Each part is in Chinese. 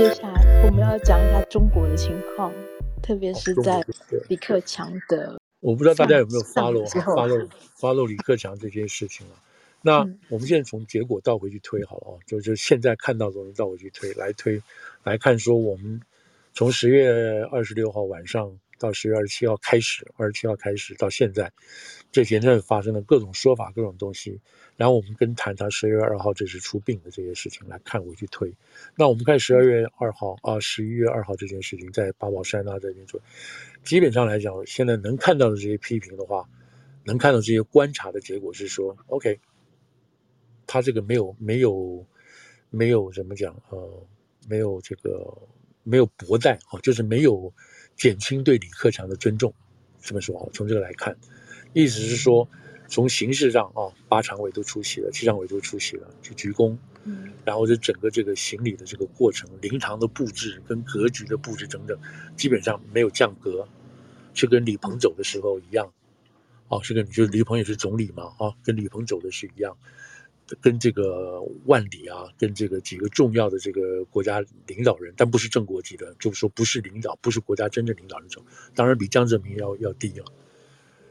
接下来我们要讲一下中国的情况，特别是在李克强的。我不知道大家有没有 follow follow follow 李克强这件事情啊？那我们现在从结果倒回去推好了啊，就就现在看到的东西倒回去推来推来看，说我们从十月二十六号晚上到十月二十七号开始，二十七号开始到现在，这前阵发生的各种说法、各种东西，然后我们跟谈他十月二号这次出殡的这些事情来看回去推。那我们看十二月二号啊，十一月二号这件事情在八宝山啊这边做。基本上来讲，现在能看到的这些批评的话，能看到这些观察的结果是说，OK，他这个没有没有没有怎么讲呃，没有这个没有薄待啊，就是没有减轻对李克强的尊重，这么说啊，从这个来看，意思是说，从形式上啊，八常委都出席了，七常委都出席了，去鞠躬。嗯，然后这整个这个行礼的这个过程，灵堂的布置跟格局的布置等等，基本上没有降格，就跟李鹏走的时候一样，哦，是跟就是李鹏也是总理嘛，啊，跟李鹏走的是一样，跟这个万里啊，跟这个几个重要的这个国家领导人，但不是正国级的，就是说不是领导，不是国家真正领导人走，当然比江泽民要要低啊，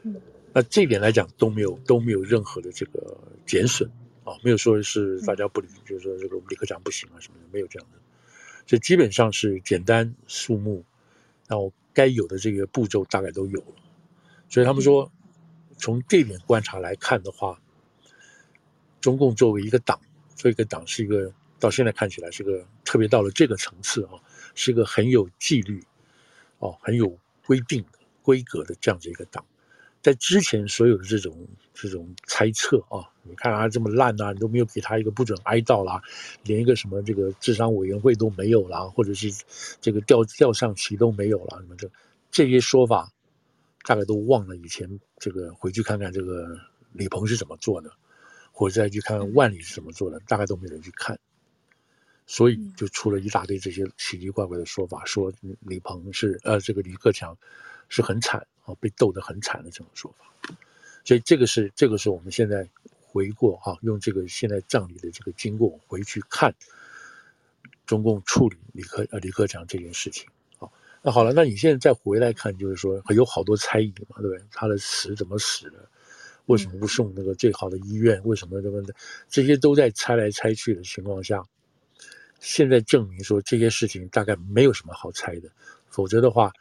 嗯，那这一点来讲都没有都没有任何的这个减损。啊，没有说是大家不理，就是说这个李克强不行啊什么的，没有这样的，所以基本上是简单数目，然后该有的这个步骤大概都有了，所以他们说，从这点观察来看的话，中共作为一个党，作为一个党是一个到现在看起来是个特别到了这个层次啊，是一个很有纪律，哦，很有规定规格的这样子一个党。在之前所有的这种这种猜测啊，你看他这么烂啊，你都没有给他一个不准哀悼啦，连一个什么这个智商委员会都没有啦，或者是这个吊吊上旗都没有了，什么这这些说法，大概都忘了以前这个回去看看这个李鹏是怎么做的，或者再去看看万里是怎么做的，大概都没人去看，所以就出了一大堆这些奇奇怪怪的说法，说李鹏是呃这个李克强是很惨啊。被斗得很惨的这种说法，所以这个是这个是我们现在回过哈，用这个现在葬礼的这个经过回去看中共处理李克呃李克强这件事情啊。那好了，那你现在再回来看，就是说有好多猜疑嘛，对不对？他的死怎么死的？为什么不送那个最好的医院？为什么这么的？这些都在猜来猜去的情况下，现在证明说这些事情大概没有什么好猜的，否则的话。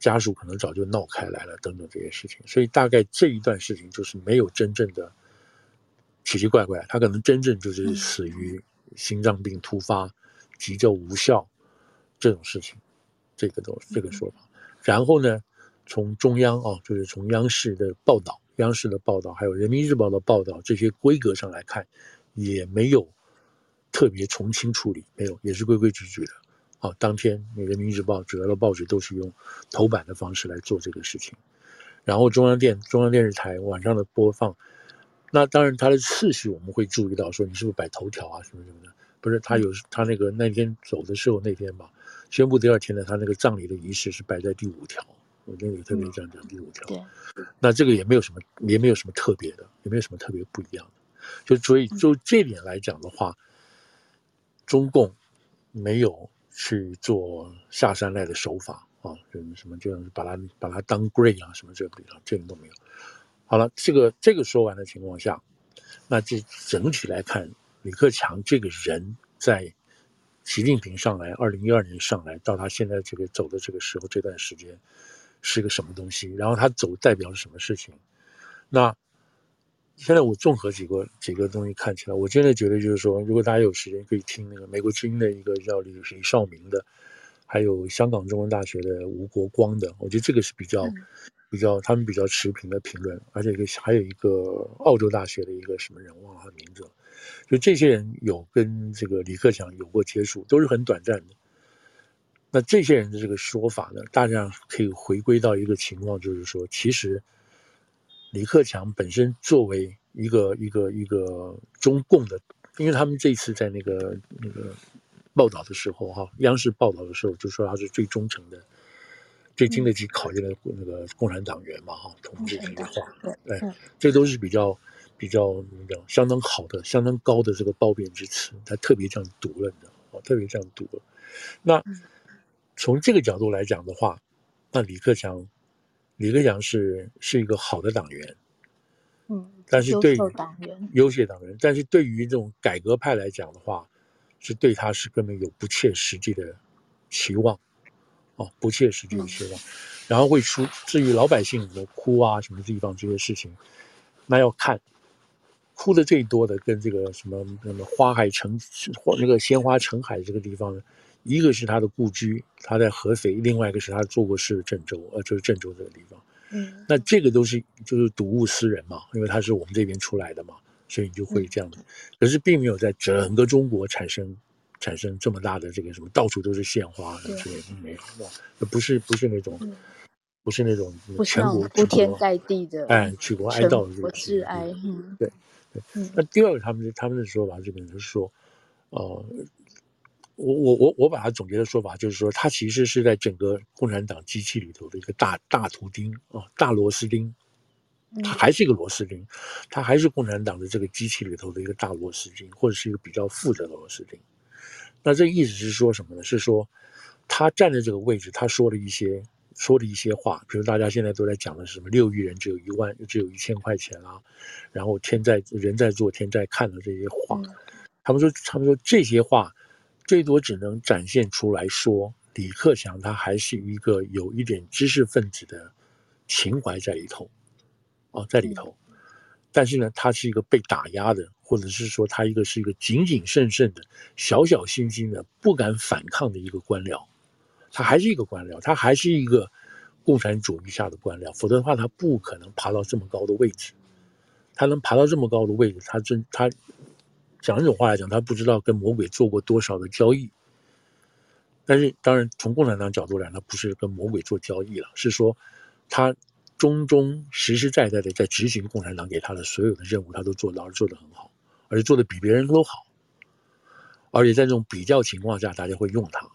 家属可能早就闹开来了，等等这些事情，所以大概这一段事情就是没有真正的奇奇怪怪，他可能真正就是死于心脏病突发、急救无效这种事情，这个都这个说法。然后呢，从中央啊，就是从央视的报道、央视的报道，还有人民日报的报道这些规格上来看，也没有特别从轻处理，没有，也是规规矩矩的。啊，当天《人民日报》主要的报纸都是用头版的方式来做这个事情，然后中央电中央电视台晚上的播放，那当然它的次序我们会注意到，说你是不是摆头条啊什么什么的，不是他有他那个那天走的时候那天吧，宣布第二天的他那个葬礼的仪式是摆在第五条，我觉得也特别这样讲第五条，对，那这个也没有什么也没有什么特别的，也没有什么特别不一样的，就所以就这点来讲的话，中共没有。去做下三滥的手法啊，什么什么，就把它把它当 grade 啊，什么这个这个都没有。好了，这个这个说完的情况下，那这整体来看，李克强这个人在习近平上来，二零一二年上来到他现在这个走的这个时候，这段时间是个什么东西？然后他走代表了什么事情？那。现在我综合几个几个东西看起来，我真的觉得就是说，如果大家有时间可以听那个美国之音的一个叫李李少明的，还有香港中文大学的吴国光的，我觉得这个是比较比较他们比较持平的评论，而且一个还有一个澳洲大学的一个什么人忘了他的名字了，就这些人有跟这个李克强有过接触，都是很短暂的。那这些人的这个说法呢，大家可以回归到一个情况，就是说，其实。李克强本身作为一个一个一个中共的，因为他们这次在那个那个报道的时候，哈，央视报道的时候就说他是最忠诚的、最经得起考验的那个共产党员嘛，哈，同志这句话，对，这都是比较比较比较相当好的、相当高的这个褒贬之词，他特别这样读了你知道吗，特别这样读了。那从这个角度来讲的话，那李克强，李克强是是一个好的党员，嗯，但是对优秀党员，优秀党员，但是对于这种改革派来讲的话，是对他是根本有不切实际的期望，哦，不切实际的期望，嗯、然后会出至于老百姓的哭啊什么地方这些事情，那要看。哭的最多的跟这个什么什么花海城或那个鲜花城海这个地方呢，一个是他的故居，他在合肥；另外一个是他做过事的郑州，呃，就是郑州这个地方。嗯，那这个都是就是睹物思人嘛，因为他是我们这边出来的嘛，所以你就会这样子。可是并没有在整个中国产生产生这么大的这个什么到处都是鲜花之类的没有，不是不是那种。不是那种全国铺天盖地的哎，举国哀悼的这个致哀。嗯，对对。那第二个，他们他们的说法这边就是说，呃，我我我我把它总结的说法就是说，它其实是在整个共产党机器里头的一个大大图钉啊，大螺丝钉，他还是一个螺丝钉，他还是共产党的这个机器里头的一个大螺丝钉，或者是一个比较负责的螺丝钉。那这意思是说什么呢？是说他站在这个位置，他说了一些。说的一些话，比如大家现在都在讲的是什么六亿人只有一万，只有一千块钱啊，然后天在人在做天在看的这些话，他们说他们说这些话最多只能展现出来说李克强他还是一个有一点知识分子的情怀在里头，哦，在里头，但是呢，他是一个被打压的，或者是说他一个是一个谨谨慎慎的、小小心心的、不敢反抗的一个官僚。他还是一个官僚，他还是一个共产主义下的官僚，否则的话，他不可能爬到这么高的位置。他能爬到这么高的位置，他真他讲这种话来讲，他不知道跟魔鬼做过多少的交易。但是，当然从共产党角度来讲，他不是跟魔鬼做交易了，是说他忠忠实实在在的在执行共产党给他的所有的任务，他都做到，而做得很好，而且做得比别人都好。而且在这种比较情况下，大家会用他。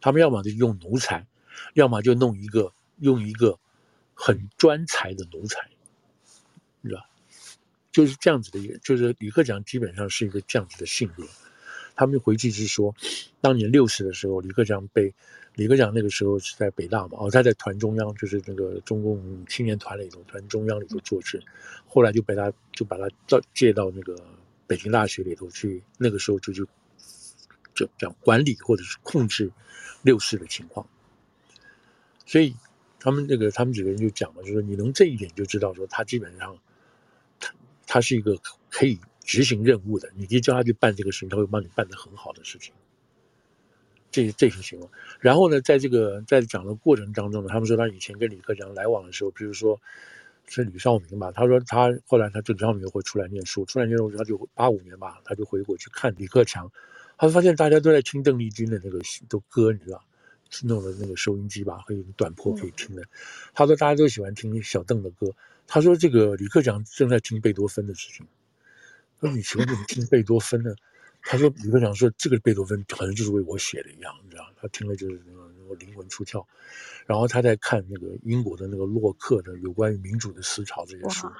他们要么就用奴才，要么就弄一个用一个很专才的奴才，是吧？就是这样子的一个，就是李克强基本上是一个这样子的性格。他们回去是说，当年六四的时候，李克强被李克强那个时候是在北大嘛，哦，他在团中央，就是那个中共青年团里头，团中央里头做事，后来就被他就把他到借到那个北京大学里头去，那个时候就就就讲管理或者是控制。六四的情况，所以他们那个他们几个人就讲了，就说你能这一点就知道，说他基本上他他是一个可以执行任务的，你可以叫他去办这个事情，他会帮你办得很好的事情。这这些情况，然后呢，在这个在讲的过程当中呢，他们说他以前跟李克强来往的时候，比如说是吕少明吧，他说他后来他就吕少明会出来念书，出来念书他就八五年吧，他就回国去看李克强。他发现大家都在听邓丽君的那个都歌，你知道，弄了那个收音机吧，可以短波可以听的。他说大家都喜欢听小邓的歌。他说这个李克强正在听贝多芬的事情。他说你请问怎么听贝多芬呢？他说李克强说这个贝多芬好像就是为我写的一样，你知道，他听了就是那个那个灵魂出窍。然后他在看那个英国的那个洛克的有关于民主的思潮这些书。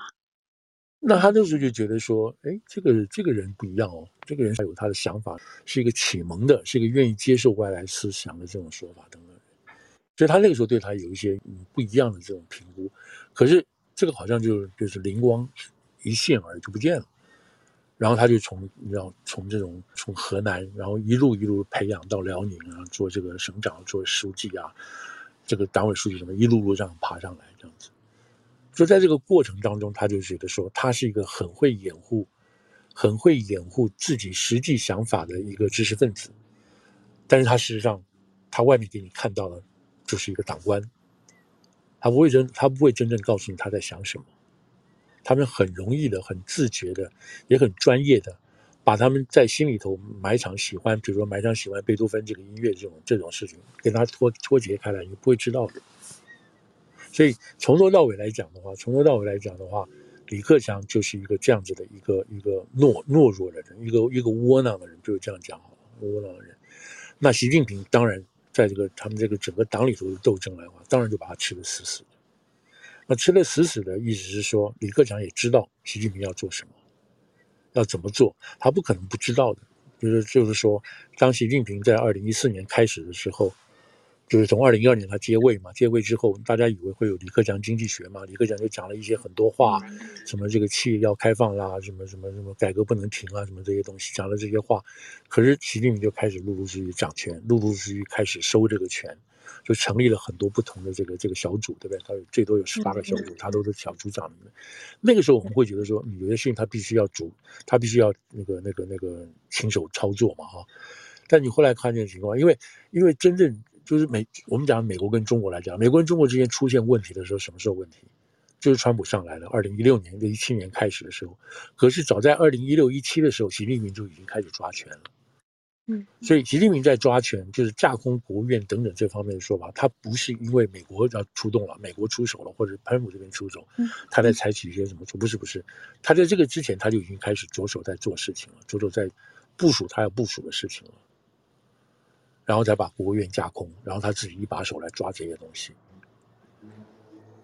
那他那时候就觉得说，哎，这个这个人不一样哦，这个人他有他的想法，是一个启蒙的，是一个愿意接受外来思想的这种说法等等。所以他那个时候对他有一些不一样的这种评估。可是这个好像就就是灵光一现而已就不见了。然后他就从你知道从这种从河南，然后一路一路培养到辽宁啊，做这个省长，做书记啊，这个党委书记什么一路路这样爬上来这样子。就在这个过程当中，他就觉得说，他是一个很会掩护、很会掩护自己实际想法的一个知识分子。但是他事实上，他外面给你看到的，就是一个党官。他不会真，他不会真正告诉你他在想什么。他们很容易的、很自觉的、也很专业的，把他们在心里头埋藏喜欢，比如说埋藏喜欢贝多芬这个音乐这种这种事情，跟他脱脱节开来，你不会知道的。所以从头到尾来讲的话，从头到尾来讲的话，李克强就是一个这样子的一个一个懦懦弱的人，一个一个窝囊的人，就是这样讲好了，窝囊的人。那习近平当然在这个他们这个整个党里头的斗争来话，当然就把他吃的死死的。那吃的死死的意思是说，李克强也知道习近平要做什么，要怎么做，他不可能不知道的。就是就是说，当习近平在二零一四年开始的时候。就是从二零一二年他接位嘛，接位之后，大家以为会有李克强经济学嘛，李克强就讲了一些很多话，什么这个企业要开放啦，什么什么什么改革不能停啊，什么这些东西讲了这些话，可是习近平就开始陆陆续续掌权，陆陆续续开始收这个权，就成立了很多不同的这个这个小组，对不对？他有最多有十八个小组，他都是小组长。那个时候我们会觉得说，有些事情他必须要主，他必须要那个那个那个亲手操作嘛，哈。但你后来看见情况，因为因为真正。就是美，我们讲美国跟中国来讲，美国跟中国之间出现问题的时候，什么时候问题？就是川普上来了，二零一六年、一七年开始的时候。可是早在二零一六、一七的时候，习近平就已经开始抓权了。嗯，所以习近平在抓权，就是架空国务院等等这方面的说法，他不是因为美国要出动了，美国出手了，或者川普这边出手，他在采取一些什么？不是，不是，他在这个之前他就已经开始着手在做事情了，着手在部署他要部署的事情了。然后再把国务院架空，然后他自己一把手来抓这些东西。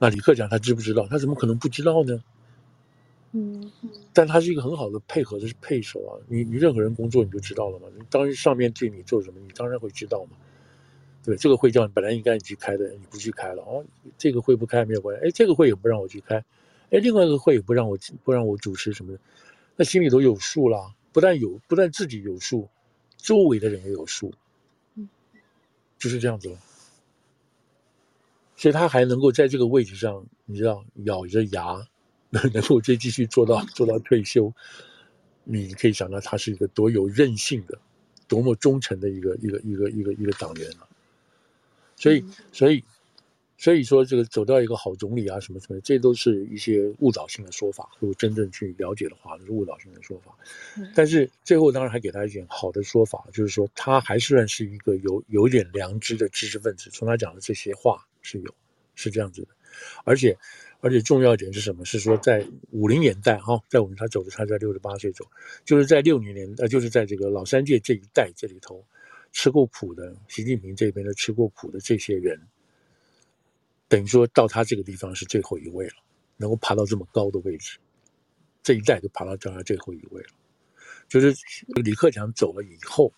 那李克强他知不知道？他怎么可能不知道呢？嗯，但他是一个很好的配合的配手啊。你你任何人工作你就知道了嘛。你当时上面对你做什么，你当然会知道嘛。对，这个会叫你本来应该你去开的，你不去开了哦。这个会不开没有关系。哎，这个会也不让我去开。哎，另外一个会也不让我不让我主持什么的，那心里头有数啦。不但有，不但自己有数，周围的人也有数。就是这样子，所以他还能够在这个位置上，你知道，咬着牙能 能够再继续做到做到退休，你可以想到他是一个多有韧性的、多么忠诚的一个一个一个一个一个党员啊。所以，所以。所以说，这个走到一个好总理啊，什么什么，这都是一些误导性的说法。如果真正去了解的话，是误导性的说法。但是最后当然还给他一点好的说法，就是说他还是算是一个有有点良知的知识分子。从他讲的这些话是有，是这样子的。而且，而且重要一点是什么？是说在五零年代哈，在我们他走的，他在六十八岁走，就是在六零年呃，就是在这个老三届这一代这里头吃过苦的，习近平这边的吃过苦的这些人。等于说到他这个地方是最后一位了，能够爬到这么高的位置，这一代就爬到这儿最后一位了。就是李克强走了以后，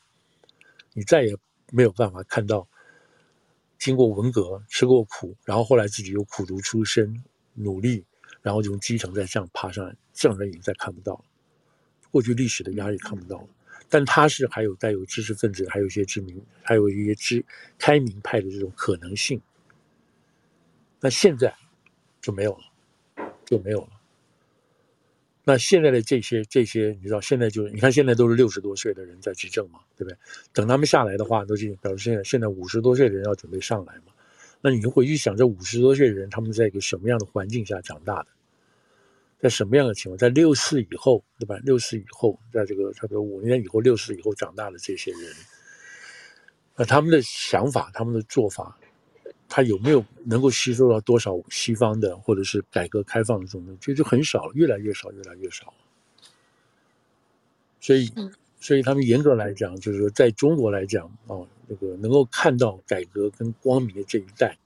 你再也没有办法看到经过文革吃过苦，然后后来自己又苦读出身，努力，然后从基层再这样爬上来，这样的人再看不到了。过去历史的压力看不到了，但他是还有带有知识分子，还有一些知名，还有一些知开明派的这种可能性。那现在就没有了，就没有了。那现在的这些这些，你知道，现在就是你看，现在都是六十多岁的人在执政嘛，对不对？等他们下来的话，都是表示现在现在五十多岁的人要准备上来嘛。那你就回去想，这五十多岁的人他们在一个什么样的环境下长大的？在什么样的情况？在六四以后，对吧？六四以后，在这个差不多五年以后，六四以后长大的这些人，那他们的想法，他们的做法。他有没有能够吸收到多少西方的或者是改革开放的这种东西，就就很少，越来越少，越来越少。所以，所以他们严格来讲，就是说，在中国来讲啊，这个能够看到改革跟光明的这一代，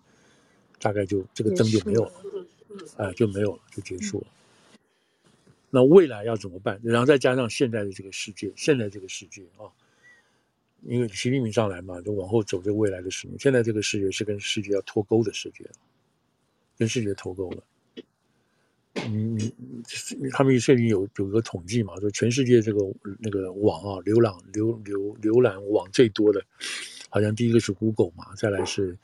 大概就这个灯就没有了，啊，就没有了，就结束了。那未来要怎么办？然后再加上现在的这个世界，现在这个世界啊。因为习近平上来嘛，就往后走这个未来的十年。现在这个世界是跟世界要脱钩的世界，跟世界脱钩了。你你他们最近有有一个统计嘛，说全世界这个那个网啊，浏览浏浏浏览网最多的，好像第一个是 Google 嘛，再来是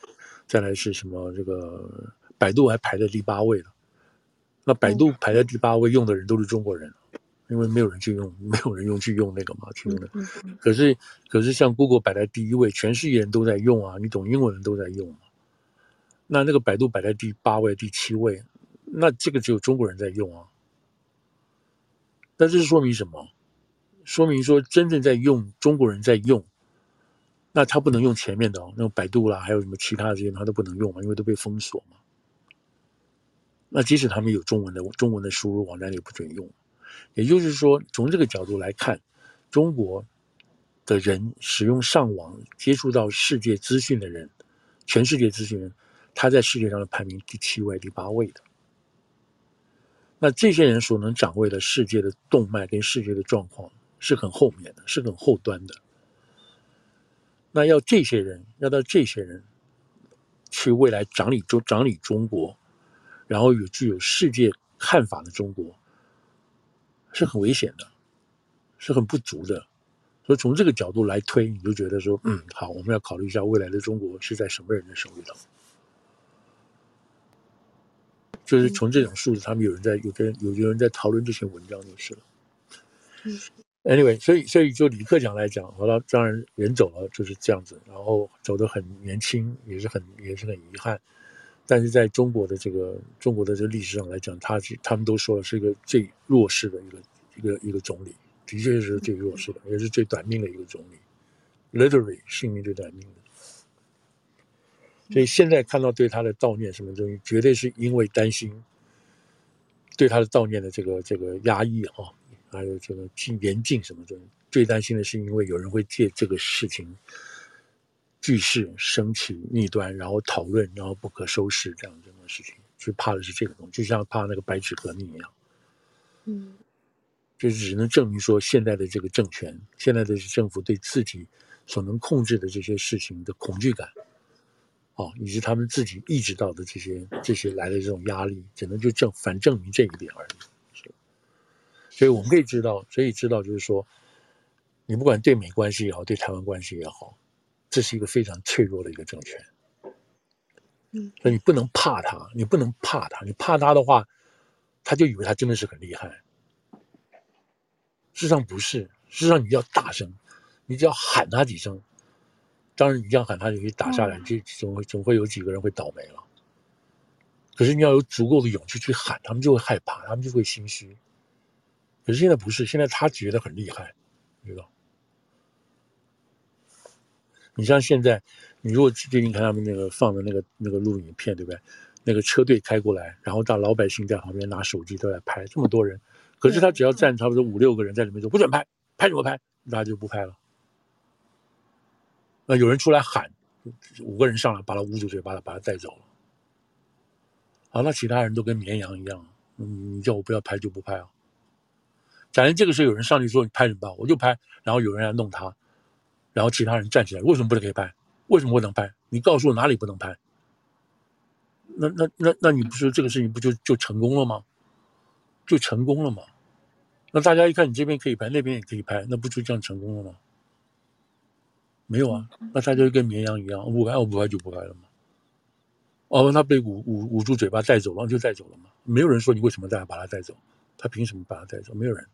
再来是什么这个百度还排在第八位了。那百度排在第八位，用的人都是中国人。因为没有人去用，没有人用去用那个嘛，去用的。可是，可是像 Google 摆在第一位，全世界人都在用啊，你懂英文人都在用。那那个百度摆在第八位、第七位，那这个只有中国人在用啊。那这是说明什么？说明说真正在用中国人在用，那他不能用前面的哦，那个百度啦，还有什么其他的这些，他都不能用嘛，因为都被封锁嘛。那即使他们有中文的中文的输入网站，也不准用。也就是说，从这个角度来看，中国的人使用上网接触到世界资讯的人，全世界资讯人，他在世界上的排名第七位、第八位的。那这些人所能掌握的世界的动脉跟世界的状况，是很后面的，是很后端的。那要这些人，要到这些人去未来掌理中掌理中国，然后有具有世界看法的中国，是很危险的，是很不足的。所以从这个角度来推，你就觉得说，嗯，好，我们要考虑一下未来的中国是在什么人的手里头。就是从这种数字，他们有人在有跟有有人在讨论这些文章就是了。Anyway，所以所以就李克强来讲，好了，当然人走了就是这样子，然后走得很年轻，也是很也是很遗憾。但是在中国的这个中国的这个历史上来讲，他是他们都说了是一个最弱势的一个一个一个总理。的确是最弱势的，也是最短命的一个总理，literally 性命最短命的。所以现在看到对他的悼念什么东西，绝对是因为担心对他的悼念的这个这个压抑啊，还有这个严禁什么东西。最担心的是因为有人会借这个事情聚势升起逆端，然后讨论，然后不可收拾这样这样的事情，就怕的是这个东西，就像怕那个白纸革命一样。嗯。就只能证明说，现在的这个政权，现在的政府对自己所能控制的这些事情的恐惧感，哦，以及他们自己意识到的这些这些来的这种压力，只能就证反证明这一点而已。是，所以我们可以知道，所以知道就是说，你不管对美关系也好，对台湾关系也好，这是一个非常脆弱的一个政权。嗯，所以你不能怕他，你不能怕他，你怕他的话，他就以为他真的是很厉害。事实上不是，事实上你要大声，你只要喊他几声，当然你这样喊他就可以打下来，这总会总会有几个人会倒霉了。可是你要有足够的勇气去喊，他们就会害怕，他们就会心虚。可是现在不是，现在他觉得很厉害，你知道？你像现在，你如果最近看他们那个放的那个那个录影片，对不对？那个车队开过来，然后大老百姓在旁边拿手机都在拍，这么多人。可是他只要站差不多五六个人在里面，说不准拍，拍什么拍？大家就不拍了。那有人出来喊，五个人上来把他捂住嘴，把他把他带走了。好，那其他人都跟绵羊一样，嗯，你叫我不要拍就不拍啊。假如这个时候有人上去说你拍什么吧，我就拍，然后有人来弄他，然后其他人站起来，为什么不能可以拍？为什么不能拍？你告诉我哪里不能拍？那那那那你不是这个事情不就就成功了吗？就成功了吗？那大家一看你这边可以拍，那边也可以拍，那不就这样成功了吗？没有啊，那大家就跟绵羊一样，不拍我不拍就不拍了嘛。哦，他被捂捂捂住嘴巴带走了，就带走了嘛。没有人说你为什么带把他带走，他凭什么把他带走？没有人。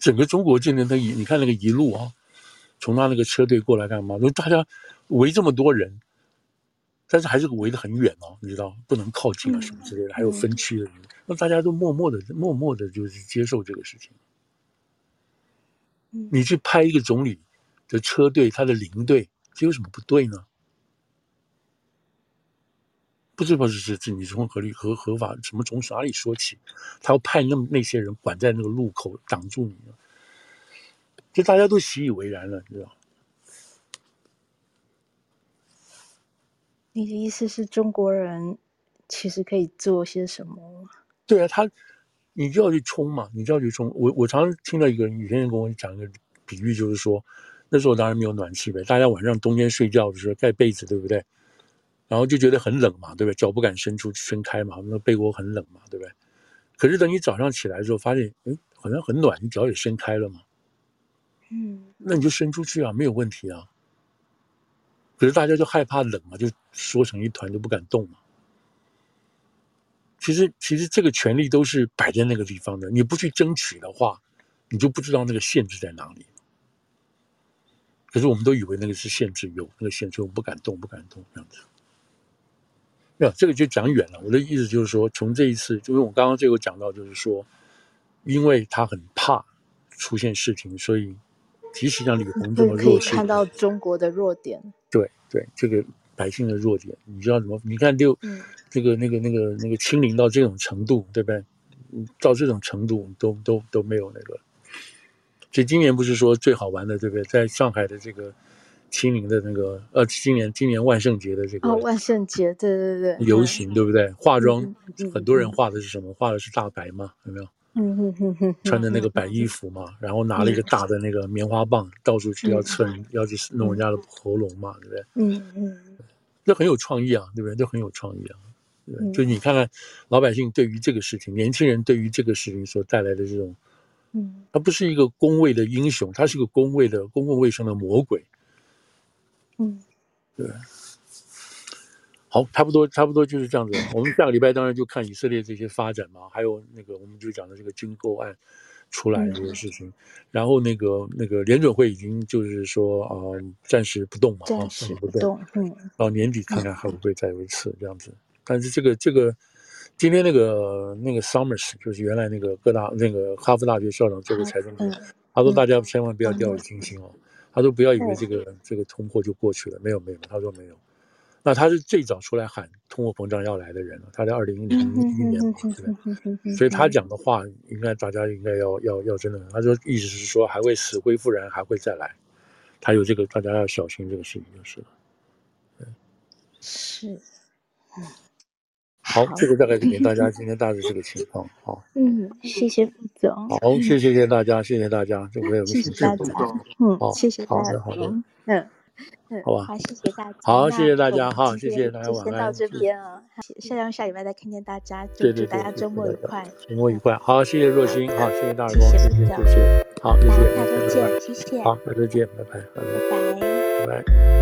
整个中国境内，他一你看那个一路啊，从他那个车队过来干嘛？就大家围这么多人。但是还是围得很远哦，你知道不能靠近啊什么之类的，还有分区的人，那大家都默默的、默默的，就是接受这个事情。你去拍一个总理的车队，他的领队，这有什么不对呢？不知道是是是，你从合理合合法什么从哪里说起？他要派那么那些人管在那个路口挡住你，就大家都习以为然了，你知道。你的意思是中国人其实可以做些什么？对啊，他你就要去冲嘛，你就要去冲。我我常常听到一个人，有些人跟我讲一个比喻，就是说那时候当然没有暖气呗，大家晚上冬天睡觉的时候盖被子，对不对？然后就觉得很冷嘛，对不对？脚不敢伸出伸开嘛，那被窝很冷嘛，对不对？可是等你早上起来的时候，发现哎，好像很暖，你脚也伸开了嘛，嗯，那你就伸出去啊，没有问题啊。可是大家就害怕冷嘛，就缩成一团，就不敢动嘛。其实，其实这个权利都是摆在那个地方的。你不去争取的话，你就不知道那个限制在哪里。可是我们都以为那个是限制，有那个限制，我们不敢动，不敢动这样子。没有，这个就讲远了。我的意思就是说，从这一次，就是我刚刚最后讲到，就是说，因为他很怕出现事情，所以。即使像李鸿这么弱势，看到中国的弱点。对对，这个百姓的弱点，你知道怎么？你看就，嗯，这个那个那个那个清零到这种程度，对不对？到这种程度都都都没有那个。所以今年不是说最好玩的，对不对？在上海的这个清零的那个呃，今年今年万圣节的这个哦，万圣节，对对对，游行对不对？化妆，很多人化的是什么？化的是大白嘛，有没有？嗯哼哼哼，穿的那个白衣服嘛，然后拿了一个大的那个棉花棒，到处去要蹭，要去弄人家的喉咙嘛，对不对？嗯嗯，这很有创意啊，对不对？这很有创意啊？就你看看老百姓对于这个事情，年轻人对于这个事情所带来的这种，嗯，他不是一个公卫的英雄，他是个公卫的公共卫生的魔鬼，嗯，对。好，差不多，差不多就是这样子。我们下个礼拜当然就看以色列这些发展嘛，还有那个我们就讲的这个军购案出来这个事情。嗯、然后那个那个联准会已经就是说啊、呃，暂时不动嘛，暂时不动，嗯，到年底看看还会不会再有一次这样子。嗯、但是这个这个今天那个那个 Summers 就是原来那个各大那个哈佛大学校长做过财政部，他说大家千万不要掉以轻心哦，嗯、他说不要以为这个、嗯、这个通货就过去了，没有没有，他说没有。那他是最早出来喊通货膨胀要来的人了，他在二零零一年嘛，对吧？所以他讲的话，应该大家应该要要要真的。他说意思是说还会死灰复燃，还会再来。他有这个，大家要小心这个事情就是了。对，是。好，这个大概给大家今天大致这个情况。好，嗯，谢谢副总。好，谢谢谢大家，谢谢大家，这个有谢谢大家。嗯，谢谢大家。好的，好的，嗯。好吧，好，谢谢大家。好，谢谢大家，好，谢谢大家，晚安。先到这边啊，下下下礼拜再看见大家，祝祝大家周末愉快，周末愉快。好，谢谢若星，好，谢谢大耳光，谢谢谢谢，好，谢谢，下周见，谢谢，好，下周见，拜拜，拜拜，拜拜。